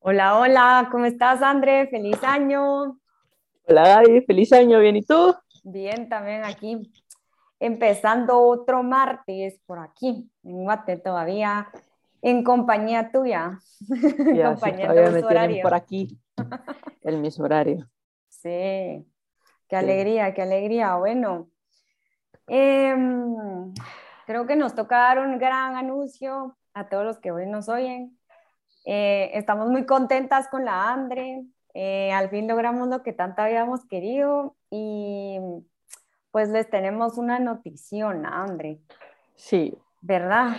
Hola, hola, ¿cómo estás, André? Feliz año. Hola, Gaby, feliz año, ¿bien y tú? Bien, también aquí, empezando otro martes por aquí, en Guate todavía, en compañía tuya. Ya, sí, todavía me tienen por aquí, el mismo horario. Sí, qué alegría, qué alegría. Bueno, em, creo que nos toca dar un gran anuncio a todos los que hoy nos oyen. Eh, estamos muy contentas con la Andre. Eh, al fin logramos lo que tanto habíamos querido y pues les tenemos una notición, Andre. Sí. ¿Verdad?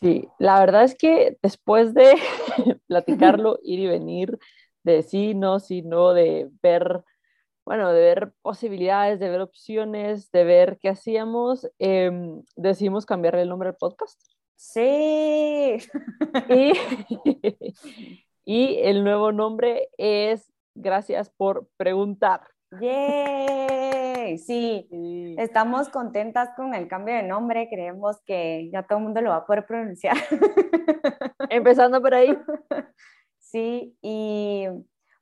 Sí, la verdad es que después de platicarlo, ir y venir, de sí, no, sí, no, de ver, bueno, de ver posibilidades, de ver opciones, de ver qué hacíamos, em, decidimos cambiarle el nombre al podcast. Sí. Y, y el nuevo nombre es Gracias por preguntar. ¡Yay! Sí, Sí. estamos contentas con el cambio de nombre. Creemos que ya todo el mundo lo va a poder pronunciar. Empezando por ahí. Sí, y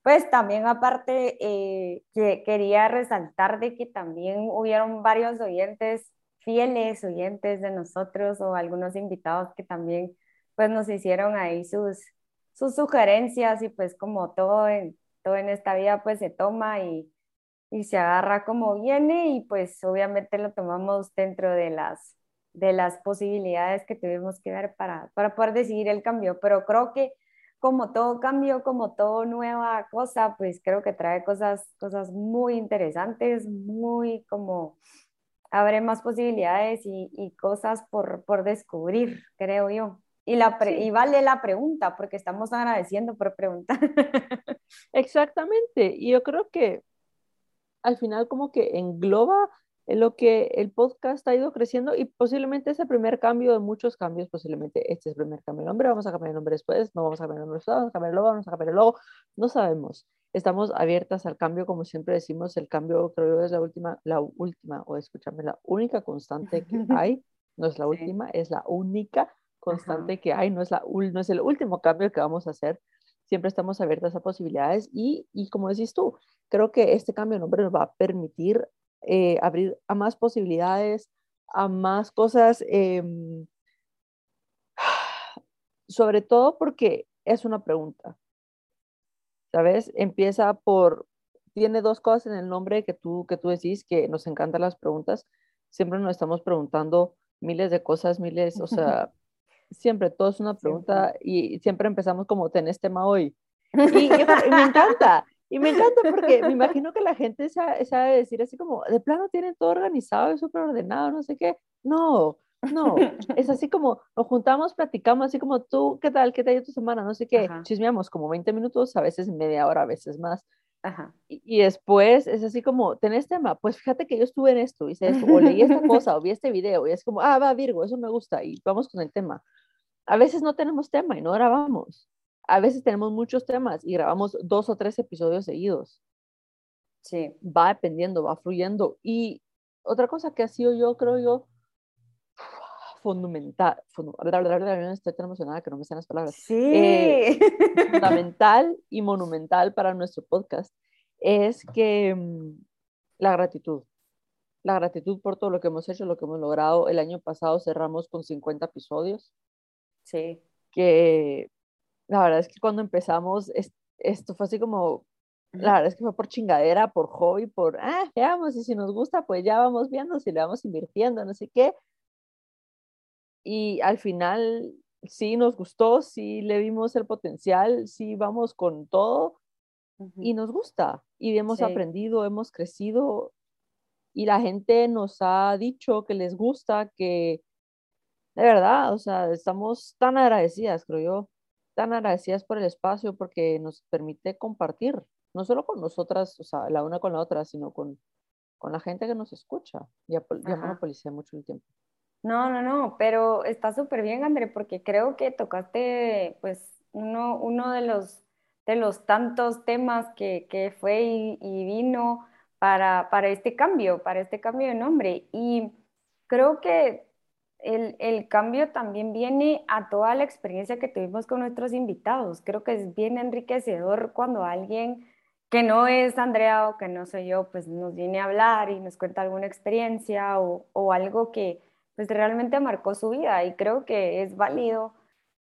pues también aparte eh, que quería resaltar de que también hubieron varios oyentes, fieles oyentes de nosotros o algunos invitados que también pues nos hicieron ahí sus, sus sugerencias y pues como todo en, todo en esta vida pues se toma y, y se agarra como viene y pues obviamente lo tomamos dentro de las, de las posibilidades que tuvimos que dar para, para poder decidir el cambio, pero creo que como todo cambio, como todo nueva cosa, pues creo que trae cosas, cosas muy interesantes, muy como abre más posibilidades y, y cosas por, por, descubrir, creo yo. Y, la sí. y vale la pregunta, porque estamos agradeciendo por preguntar. Exactamente, y yo creo que al final como que engloba en lo que el podcast ha ido creciendo y posiblemente ese primer cambio de muchos cambios, posiblemente este es el primer cambio de nombre, vamos a cambiar el nombre después, no vamos a cambiar el nombre después, vamos a cambiar el logo, vamos a cambiar el logo, no sabemos. Estamos abiertas al cambio, como siempre decimos, el cambio creo yo es la última, la última, o escúchame, la única constante que hay, no es la última, sí. es la única constante Ajá. que hay, no es, la, no es el último cambio que vamos a hacer, siempre estamos abiertas a posibilidades y, y como decís tú, creo que este cambio de nombre nos va a permitir eh, abrir a más posibilidades, a más cosas, eh, sobre todo porque es una pregunta, ¿sabes? Empieza por, tiene dos cosas en el nombre que tú, que tú decís, que nos encantan las preguntas, siempre nos estamos preguntando miles de cosas, miles, o sea, siempre todo es una pregunta siempre. y siempre empezamos como, tenés tema hoy. Y, y, y me encanta, y me encanta porque me imagino que la gente sabe, sabe, decir así como, de plano tienen todo organizado y súper ordenado, no sé qué. No, no, es así como nos juntamos, platicamos, así como tú, ¿qué tal? ¿Qué tal tu semana? No sé qué, Ajá. chismeamos como 20 minutos, a veces media hora, a veces más. Ajá. Y, y, después es así como, ¿tenés tema? Pues fíjate que yo estuve en esto, hice esto, o leí esta cosa, o vi este video, y es como, ah, va, Virgo, eso me gusta, y vamos con el tema. A veces no tenemos tema y no grabamos a veces tenemos muchos temas y grabamos dos o tres episodios seguidos. Sí. Va dependiendo, va fluyendo. Y otra cosa que ha sido yo, creo yo, fundamental, fundamental estoy tan emocionada que no me salen las palabras. Sí. Eh, fundamental y monumental para nuestro podcast es que um, la gratitud. La gratitud por todo lo que hemos hecho, lo que hemos logrado. El año pasado cerramos con 50 episodios. Sí. Que la verdad es que cuando empezamos, es, esto fue así como, la verdad es que fue por chingadera, por hobby, por, ah, veamos, y si nos gusta, pues ya vamos viendo, si le vamos invirtiendo, no sé qué. Y al final, sí nos gustó, sí le vimos el potencial, sí vamos con todo, uh -huh. y nos gusta, y hemos sí. aprendido, hemos crecido, y la gente nos ha dicho que les gusta, que de verdad, o sea, estamos tan agradecidas, creo yo tan agradecidas por el espacio porque nos permite compartir, no solo con nosotras, o sea, la una con la otra, sino con, con la gente que nos escucha. Ya, ya monopolicé mucho el tiempo. No, no, no, pero está súper bien, André, porque creo que tocaste, pues, uno, uno de, los, de los tantos temas que, que fue y, vino para, para este cambio, para este cambio de nombre. Y creo que el, el, cambio también viene a toda la experiencia que tuvimos con nuestros invitados. Creo que es bien enriquecedor cuando alguien que no es Andrea o que no soy yo, pues nos viene a hablar y nos cuenta alguna experiencia o, o algo que pues realmente marcó su vida y creo que es válido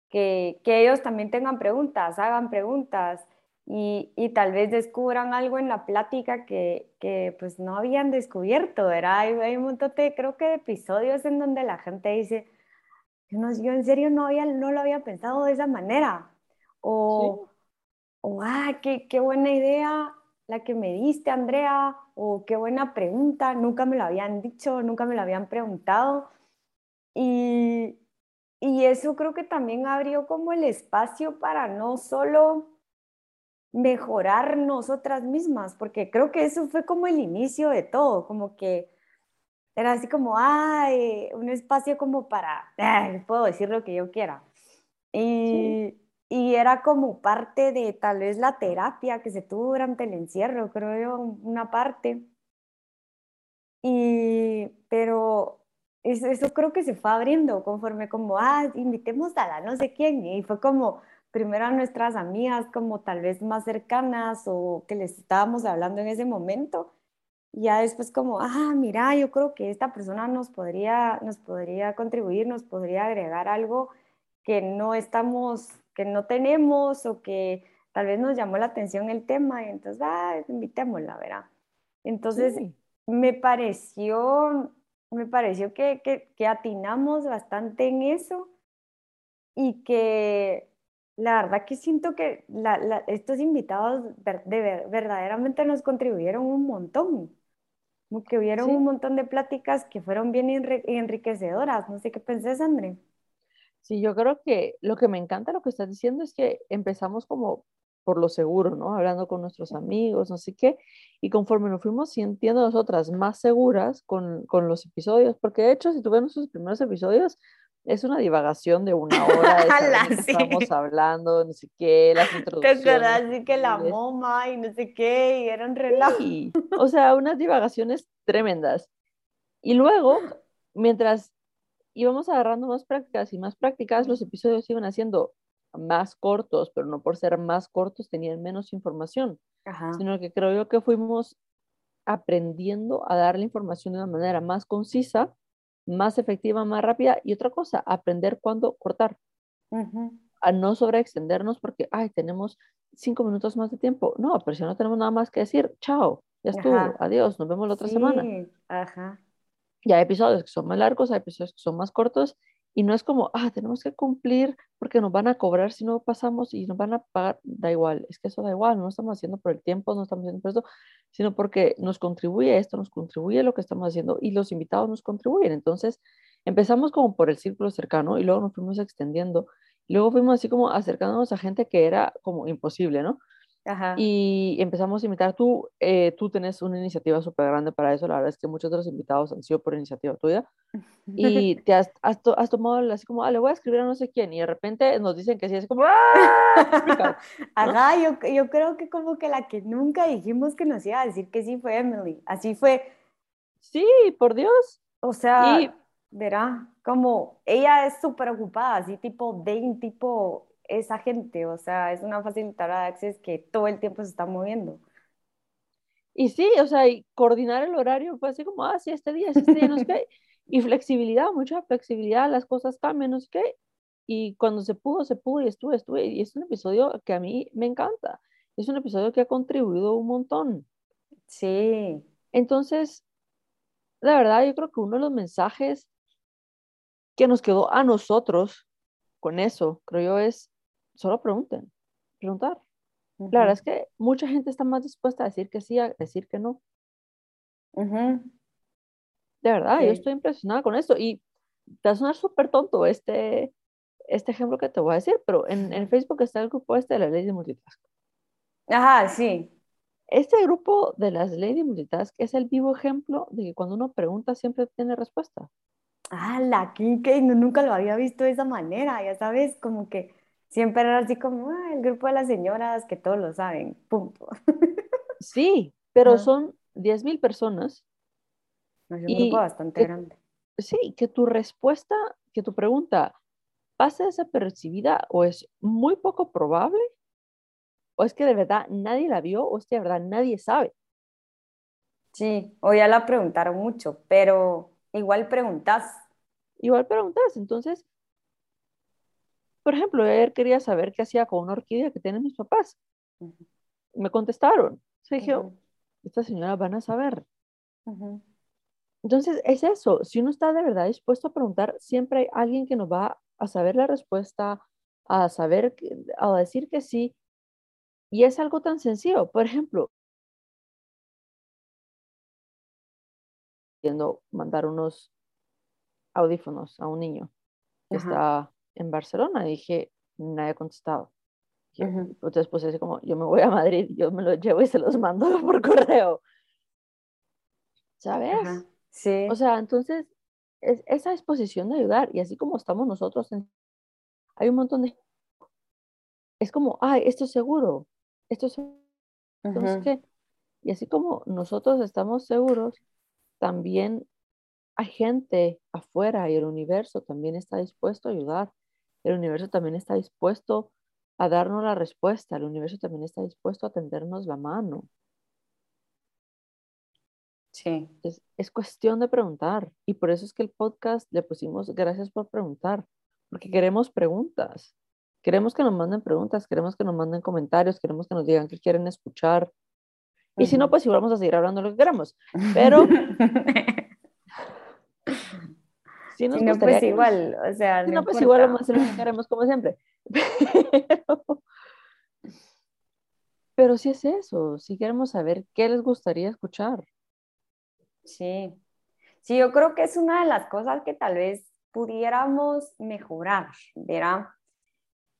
que, que ellos también tengan preguntas, hagan preguntas y, y, tal vez descubran algo en la plática que, que pues no habían descubierto, ¿verdad? Hay, hay, un montón de, creo que de episodios en donde la gente dice, yo, no, yo en serio no, había, no lo había pensado de esa manera, o, ¿Sí? o ah, qué, qué buena idea la que me diste, Andrea, o qué buena pregunta, nunca me lo habían dicho, nunca me lo habían preguntado. Y, y eso creo que también abrió como el espacio para no solo mejorar nosotras mismas, porque creo que eso fue como el inicio de todo, como que era así como, ay, un espacio como para, ay, puedo decir lo que yo quiera. Y, sí. y, era como parte de tal vez la terapia que se tuvo durante el encierro, creo yo, una parte. Y, pero eso, creo que se fue abriendo conforme como, ah, invitemos a la no sé quién, y fue como, primero a nuestras amigas como tal vez más cercanas o que les estábamos hablando en ese momento. Y ya después como, ah, mira, yo creo que esta persona nos podría, nos podría contribuir, nos podría agregar algo que no estamos, que no tenemos o que tal vez nos llamó la atención el tema y entonces, ah, invitémosla, ¿verdad? Entonces, sí. me pareció, me pareció que, que, que atinamos bastante en eso y que la verdad que siento que la, la, estos invitados ver, de ver, verdaderamente nos contribuyeron un montón. Como que hubieron sí. un montón de pláticas que fueron bien enriquecedoras. No sé qué pensés, André. Sí, yo creo que lo que me encanta lo que estás diciendo es que empezamos como por lo seguro, ¿no? Hablando con nuestros amigos, no sé qué, y conforme nos fuimos sintiendo nosotras más seguras con, con los episodios, porque de hecho, si tuvimos sus primeros episodios, es una divagación de una hora de Ala, sí. estamos hablando, no sé qué, las introducciones. ¿Te acuerdas? Así que la moma y no sé qué, y eran relajo. Sí. O sea, unas divagaciones tremendas. Y luego, mientras íbamos agarrando más prácticas y más prácticas, los episodios iban haciendo más cortos, pero no por ser más cortos tenían menos información, Ajá. sino que creo yo que fuimos aprendiendo a dar la información de una manera más concisa más efectiva, más rápida. Y otra cosa, aprender cuándo cortar. Uh -huh. A no sobreextendernos porque, ay, tenemos cinco minutos más de tiempo. No, pero si no tenemos nada más que decir, chao, ya estuvo, Ajá. adiós, nos vemos la otra sí. semana. Ajá. Y hay episodios que son más largos, hay episodios que son más cortos. Y no es como, ah, tenemos que cumplir porque nos van a cobrar si no pasamos y nos van a pagar. Da igual, es que eso da igual, no estamos haciendo por el tiempo, no estamos haciendo por eso, sino porque nos contribuye esto, nos contribuye lo que estamos haciendo y los invitados nos contribuyen. Entonces, empezamos como por el círculo cercano y luego nos fuimos extendiendo. Luego fuimos así como acercándonos a gente que era como imposible, ¿no? Ajá. Y empezamos a invitar, tú, eh, tú tenés una iniciativa súper grande para eso, la verdad es que muchos de los invitados han sido por iniciativa tuya, y te has, has, to, has tomado así como, ah, le voy a escribir a no sé quién, y de repente nos dicen que sí, es como, ¡ah! Ajá, yo, yo creo que como que la que nunca dijimos que nos iba a decir que sí fue Emily, así fue. Sí, por Dios. O sea, y... verá, como ella es súper ocupada, así tipo Dane, tipo esa gente, o sea, es una facilitadora de acceso que todo el tiempo se está moviendo. Y sí, o sea, y coordinar el horario fue así como, ah, sí, este día, este día, no sé qué. Y flexibilidad, mucha flexibilidad, las cosas cambian, no sé qué. Y cuando se pudo, se pudo y estuve, estuve. Y es un episodio que a mí me encanta. Es un episodio que ha contribuido un montón. Sí. Entonces, la verdad, yo creo que uno de los mensajes que nos quedó a nosotros con eso, creo yo, es solo pregunten, preguntar. Uh -huh. La verdad es que mucha gente está más dispuesta a decir que sí, a decir que no. Uh -huh. De verdad, sí. yo estoy impresionada con esto y te va a sonar súper tonto este, este ejemplo que te voy a decir, pero en, en Facebook está el grupo este de las leyes de multitask. Ajá, sí. Este grupo de las leyes de multitask es el vivo ejemplo de que cuando uno pregunta siempre tiene respuesta. Ah, la no, nunca lo había visto de esa manera, ya sabes, como que siempre era así como ah, el grupo de las señoras que todos lo saben, punto. Sí, pero ah. son 10 mil personas. Es un grupo bastante grande. sí, que tu respuesta, que tu pregunta pase desapercibida o es muy poco probable, o es que de verdad nadie la vio, o es que de verdad nadie sabe. Sí, o ya la preguntaron mucho, pero igual preguntas. Igual preguntas, entonces, por ejemplo, ayer quería saber qué hacía con una orquídea que tienen mis papás. Me contestaron. Se dije, estas señoras van a saber. Entonces, es eso. Si uno está de verdad dispuesto a preguntar, siempre hay alguien que nos va a saber la respuesta, a saber, a decir que sí. Y es algo tan sencillo. Por ejemplo, mandar unos audífonos a un niño que está en Barcelona. Y dije, nadie ha contestado. Entonces, pues es como, yo me voy a Madrid, yo me los llevo y se los mando por correo. ¿Sabes? Sí. O sea, entonces, es esa disposición de ayudar, y así como estamos nosotros, hay un montón de... Es como, ay, esto es seguro, esto es seguro. Entonces, ¿qué? Y así como nosotros estamos seguros, también hay gente afuera y el universo también está dispuesto a ayudar. El universo también está dispuesto a darnos la respuesta. El universo también está dispuesto a tendernos la mano. Sí. Es, es, cuestión de preguntar. Y por eso es que el podcast le pusimos gracias por preguntar, porque queremos preguntas. Queremos que nos manden preguntas, queremos que nos manden comentarios, queremos que nos digan qué quieren escuchar. Y si no, pues igual vamos a seguir hablando lo que queramos. Pero... si, nos si no, pues igual, o sea, si no, pues igual vamos a como siempre. Pero, pero sí es eso, si queremos saber qué les gustaría escuchar. Sí, sí, yo creo que es una de las cosas que tal vez pudiéramos mejorar, ¿verdad?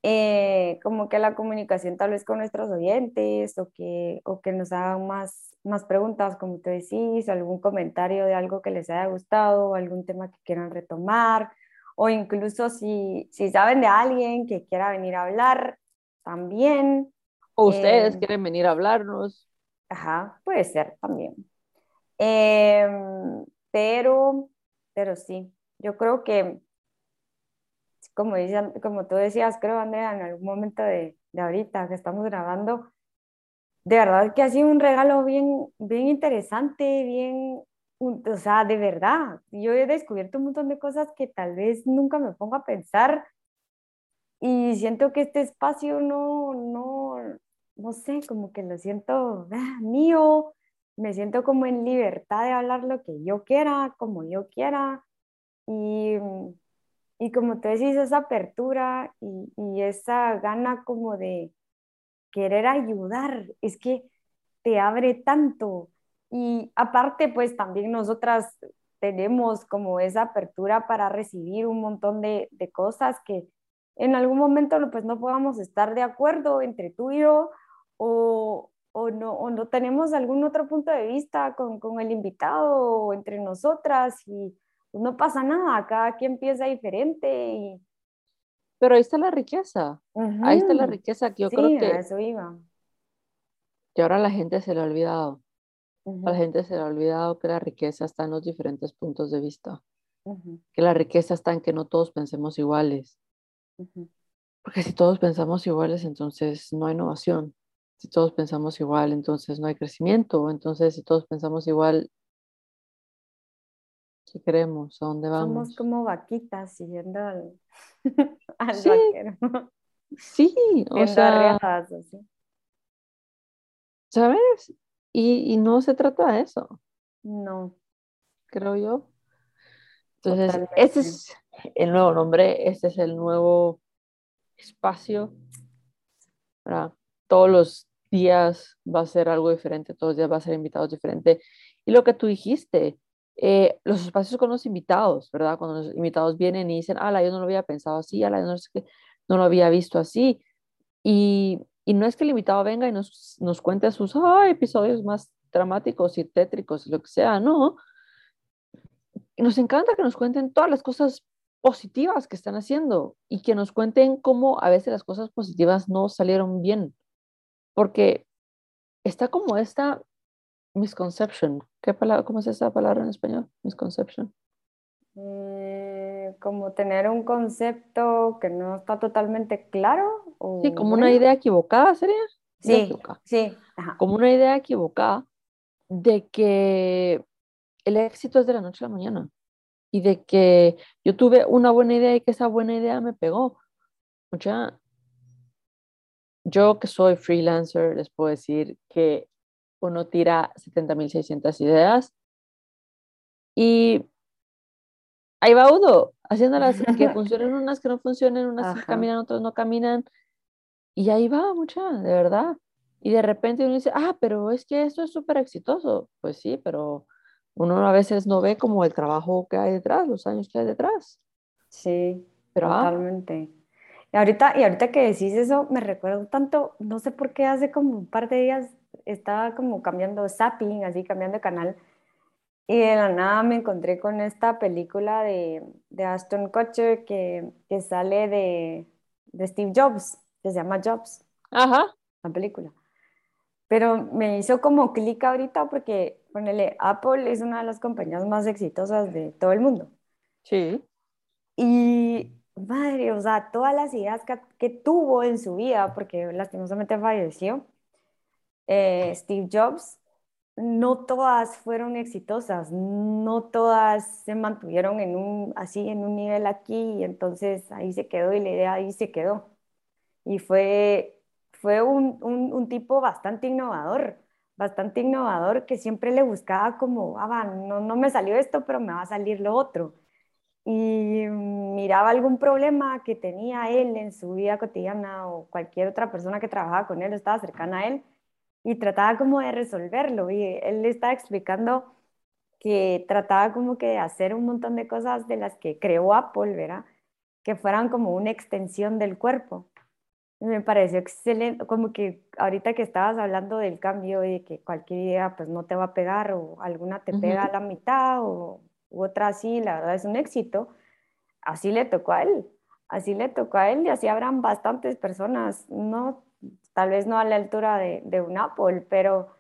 Eh, como que la comunicación tal vez con nuestros oyentes o que, o que nos hagan más, más preguntas, como te decís, algún comentario de algo que les haya gustado, algún tema que quieran retomar, o incluso si, si saben de alguien que quiera venir a hablar, también. O ustedes eh, quieren venir a hablarnos. Ajá, puede ser también. Em, pero, pero sí, yo creo que, como, dicen, como tú decías, creo, Andrea, en algún momento de, de ahorita que estamos grabando, de verdad que ha sido un regalo bien, bien interesante, bien o sea, de verdad, yo he descubierto un montón de cosas que tal vez nunca me pongo a pensar y siento que este espacio no, no, no sé, como que lo siento ah, mío, me siento como en libertad de hablar lo que yo quiera, como yo quiera y, y como tú decís, esa apertura y, y esa gana como de querer ayudar, es que te abre tanto. Y aparte, pues también nosotras tenemos como esa apertura para recibir un montón de, de cosas que en algún momento pues no podamos estar de acuerdo entre tú y yo o, o, no, o no tenemos algún otro punto de vista con, con el invitado o entre nosotras y no pasa nada, cada quien piensa diferente y... Pero ahí está la riqueza, ahí está la riqueza que yo creo que... eso iba. Que ahora la gente se le ha olvidado. A la gente se le ha olvidado que la riqueza está en los diferentes puntos de vista, que la riqueza está en que no todos pensemos iguales. Porque si todos pensamos iguales, entonces no hay innovación. Si todos pensamos igual, entonces no hay crecimiento. Entonces, si todos pensamos igual, ¿qué queremos? ¿A dónde vamos? Somos como vaquitas siguiendo al, sí. Sí, o sea, ¿sabes? Y, no se trata de eso. No. Creo yo. Entonces, ese es el nuevo nombre, este es el nuevo espacio. para Todos los días va a ser algo diferente, todos los días va a ser invitados diferente. Y lo que tú dijiste, eh, los espacios con los invitados, ¿verdad? Cuando los invitados vienen y dicen, ala, yo no lo había pensado así, ala, no, no lo había visto así. Y y no es que el invitado venga y nos, nos cuente sus episodios más dramáticos y tétricos, lo que sea, no. Nos encanta que nos cuenten todas las cosas positivas que están haciendo y que nos cuenten cómo a veces las cosas positivas no salieron bien. Porque está como esta misconception. ¿Qué palabra, ¿Cómo es esa palabra en español? Misconception. Eh, como tener un concepto que no está totalmente claro. O Sí, como una idea equivocada sería. Sí, equivocada. sí, ajá. Como una idea equivocada de que el éxito es de la noche a la mañana y de que yo tuve una buena idea y que esa buena idea me pegó. Mucha, yo que soy freelancer, les puedo decir que uno tira 70.600 ideas y ahí va uno, haciéndolas que funcionen unas, que no funcionen, unas que caminan, otras no caminan. Y ahí va mucha, de verdad. Y de repente uno dice, ah, pero es que esto es súper exitoso. Pues sí, pero uno a veces no ve como el trabajo que hay detrás, los años que hay detrás. Sí, Pero ah, totalmente. Y ahorita, y ahorita que decís eso, me recuerdo tanto, no sé por qué hace como un par de días estaba como cambiando zapping, así cambiando de canal, y de la nada me encontré con esta película de, de Ashton Kutcher que, que sale de, de Steve Jobs, que se llama Jobs, ajá, la película. Pero me hizo como clic ahorita porque, ponele, Apple es una de las compañías más exitosas de todo el mundo. sí, Y madre, o sea, todas las ideas que, que tuvo en su vida, porque lastimosamente falleció, eh, Steve Jobs, no todas fueron exitosas, no todas se mantuvieron en un, así en un nivel aquí, y entonces ahí se quedó y la idea ahí se quedó. Y fue, fue un, un, tipo bastante innovador, bastante innovador que siempre le buscaba como, ah, no, no me salió esto, pero me va a salir lo otro y miraba algún problema que tenía él en su vida cotidiana o cualquier otra persona que trabajaba con él, estaba cercana a él, y trataba como de resolverlo. Y él le estaba explicando que trataba como que de hacer un montón de cosas de las que creó Apple, ¿verdad? Que fueran como una extensión del cuerpo. Y me pareció excelente, como que ahorita que estabas hablando del cambio y de que cualquier idea pues no te va a pegar o alguna te pega a la mitad o u otra sí, la verdad es un éxito, así le tocó a él, así le tocó a él y así habrán bastantes personas, no, tal vez no a la altura de, un Apple, pero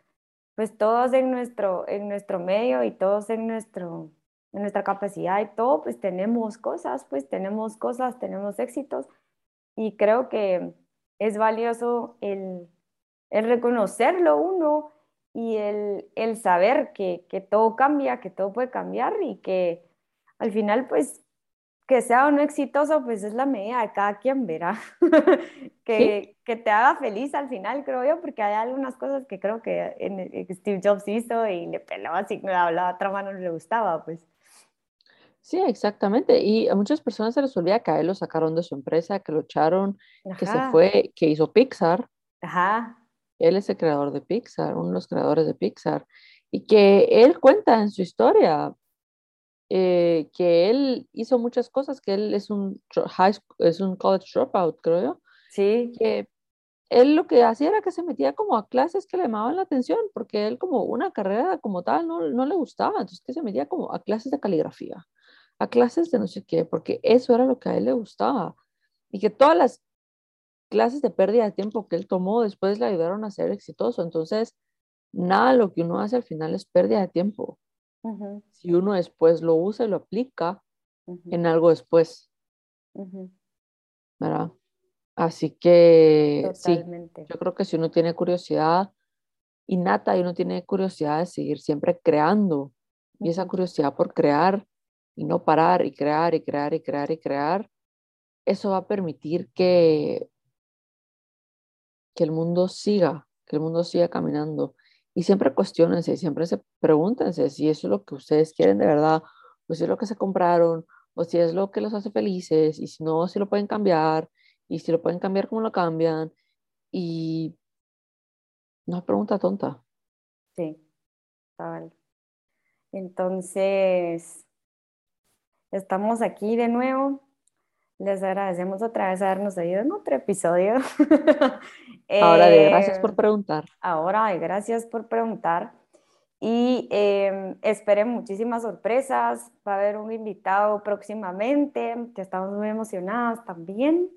pues todos en nuestro, en nuestro medio y todos en, nuestro, en nuestra capacidad y todo, pues tenemos cosas, pues tenemos cosas, tenemos éxitos. Y creo que es valioso el, el reconocerlo uno y el, el saber que, que todo cambia, que todo puede cambiar y que al final pues que sea o no exitoso, pues es la medida de cada quien verá. sí, que, que te haga feliz al final, creo yo, porque hay algunas cosas que creo que en, en Steve Jobs hizo y le pelaba así, a la otra mano no le gustaba, pues. sí, exactamente. Y a muchas personas se les olvida que a él lo sacaron de su empresa, que lo echaron, que se fue, que hizo Pixar. ajá, Él es el creador de Pixar, uno de los creadores de Pixar. Y que él cuenta en su historia eh, que él hizo muchas cosas, que él es un high es un college dropout, creo yo, sí, que él lo que hacía era que se metía como a clases que le llamaban la atención, porque él como una carrera como tal no, no le gustaba, entonces que se metía como a clases de caligrafía, a clases de no sé qué, porque eso era lo que a él le gustaba. Y que todas las clases de pérdida de tiempo que él tomó después le ayudaron a ser exitoso. Entonces, nada lo que uno hace al final es pérdida de tiempo. Si uno después lo usa y lo aplica en algo después, ¿verdad? Así que sí, yo creo que si uno tiene curiosidad innata y uno tiene curiosidad de seguir siempre creando, y esa curiosidad por crear y no parar y crear y crear y crear y crear, eso va a permitir que, que el mundo siga, que el mundo siga caminando. Y siempre cuestionense, siempre se pregúntense si eso es lo que ustedes quieren de verdad, o si es lo que se compraron, o si es lo que los hace felices, y si no, si lo pueden cambiar, y si lo pueden cambiar, cómo lo cambian. Y no es pregunta tonta. Sí. Entonces, estamos aquí de nuevo. Les agradecemos otra vez habernos oído en otro episodio. Ahora de gracias Eh, por preguntar. ahora, ay, gracias por preguntar. Y eh, esperen muchísimas sorpresas. Va a haber un invitado próximamente, que estamos muy emocionadas también.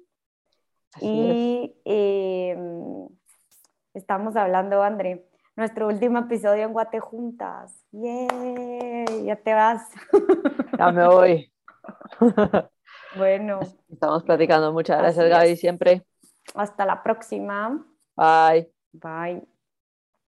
Así es. Y eh, estamos hablando, André, nuestro último episodio en Guate Juntas. ¡Yay! Ya te vas. Ya me voy. Bueno. Estamos platicando. Muchas gracias, Gaby, siempre. Hasta la próxima. Bye. Bye.